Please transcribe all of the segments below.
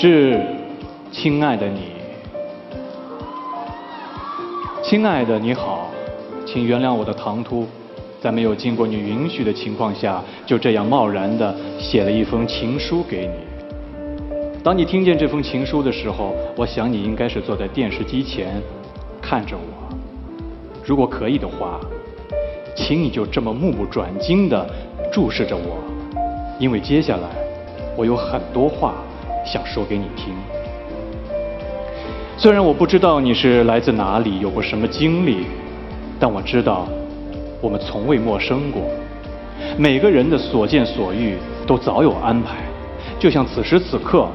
致亲爱的你，亲爱的你好，请原谅我的唐突，在没有经过你允许的情况下，就这样贸然的写了一封情书给你。当你听见这封情书的时候，我想你应该是坐在电视机前看着我。如果可以的话，请你就这么目不转睛的注视着我，因为接下来我有很多话。想说给你听。虽然我不知道你是来自哪里，有过什么经历，但我知道我们从未陌生过。每个人的所见所遇都早有安排，就像此时此刻，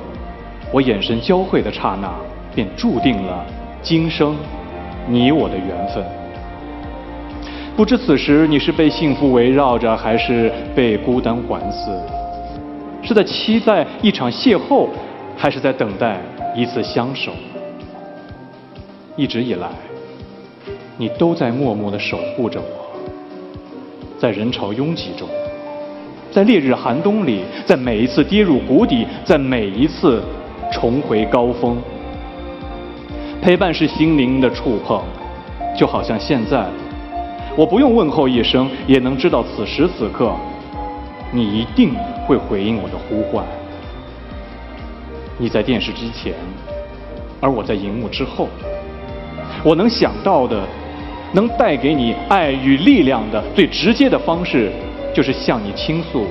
我眼神交汇的刹那，便注定了今生你我的缘分。不知此时你是被幸福围绕着，还是被孤单环伺？是在期待一场邂逅，还是在等待一次相守？一直以来，你都在默默的守护着我，在人潮拥挤中，在烈日寒冬里，在每一次跌入谷底，在每一次重回高峰。陪伴是心灵的触碰，就好像现在，我不用问候一声，也能知道此时此刻，你一定。会回应我的呼唤。你在电视机前，而我在荧幕之后。我能想到的，能带给你爱与力量的最直接的方式，就是向你倾诉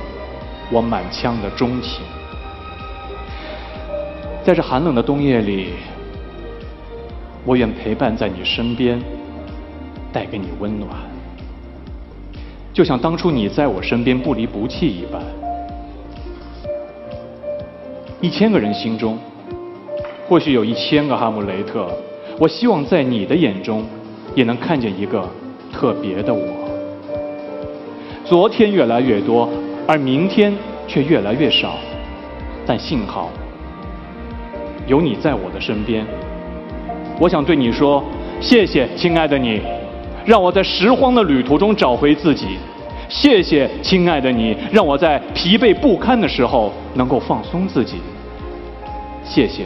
我满腔的钟情。在这寒冷的冬夜里，我愿陪伴在你身边，带给你温暖，就像当初你在我身边不离不弃一般。一千个人心中，或许有一千个哈姆雷特。我希望在你的眼中，也能看见一个特别的我。昨天越来越多，而明天却越来越少。但幸好，有你在我的身边。我想对你说，谢谢，亲爱的你，让我在拾荒的旅途中找回自己。谢谢，亲爱的你，让我在疲惫不堪的时候能够放松自己。谢谢，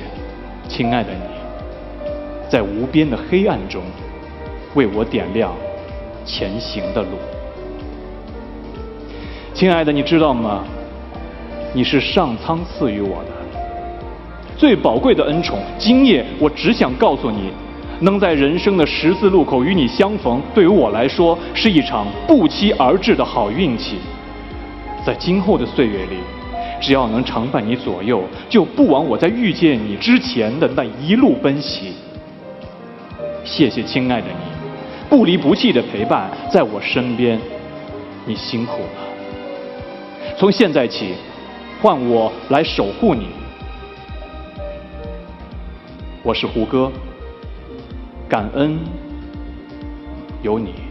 亲爱的你，在无边的黑暗中为我点亮前行的路。亲爱的，你知道吗？你是上苍赐予我的最宝贵的恩宠。今夜，我只想告诉你，能在人生的十字路口与你相逢，对于我来说是一场不期而至的好运气。在今后的岁月里。只要能常伴你左右，就不枉我在遇见你之前的那一路奔袭。谢谢，亲爱的你，不离不弃的陪伴在我身边，你辛苦了。从现在起，换我来守护你。我是胡歌，感恩有你。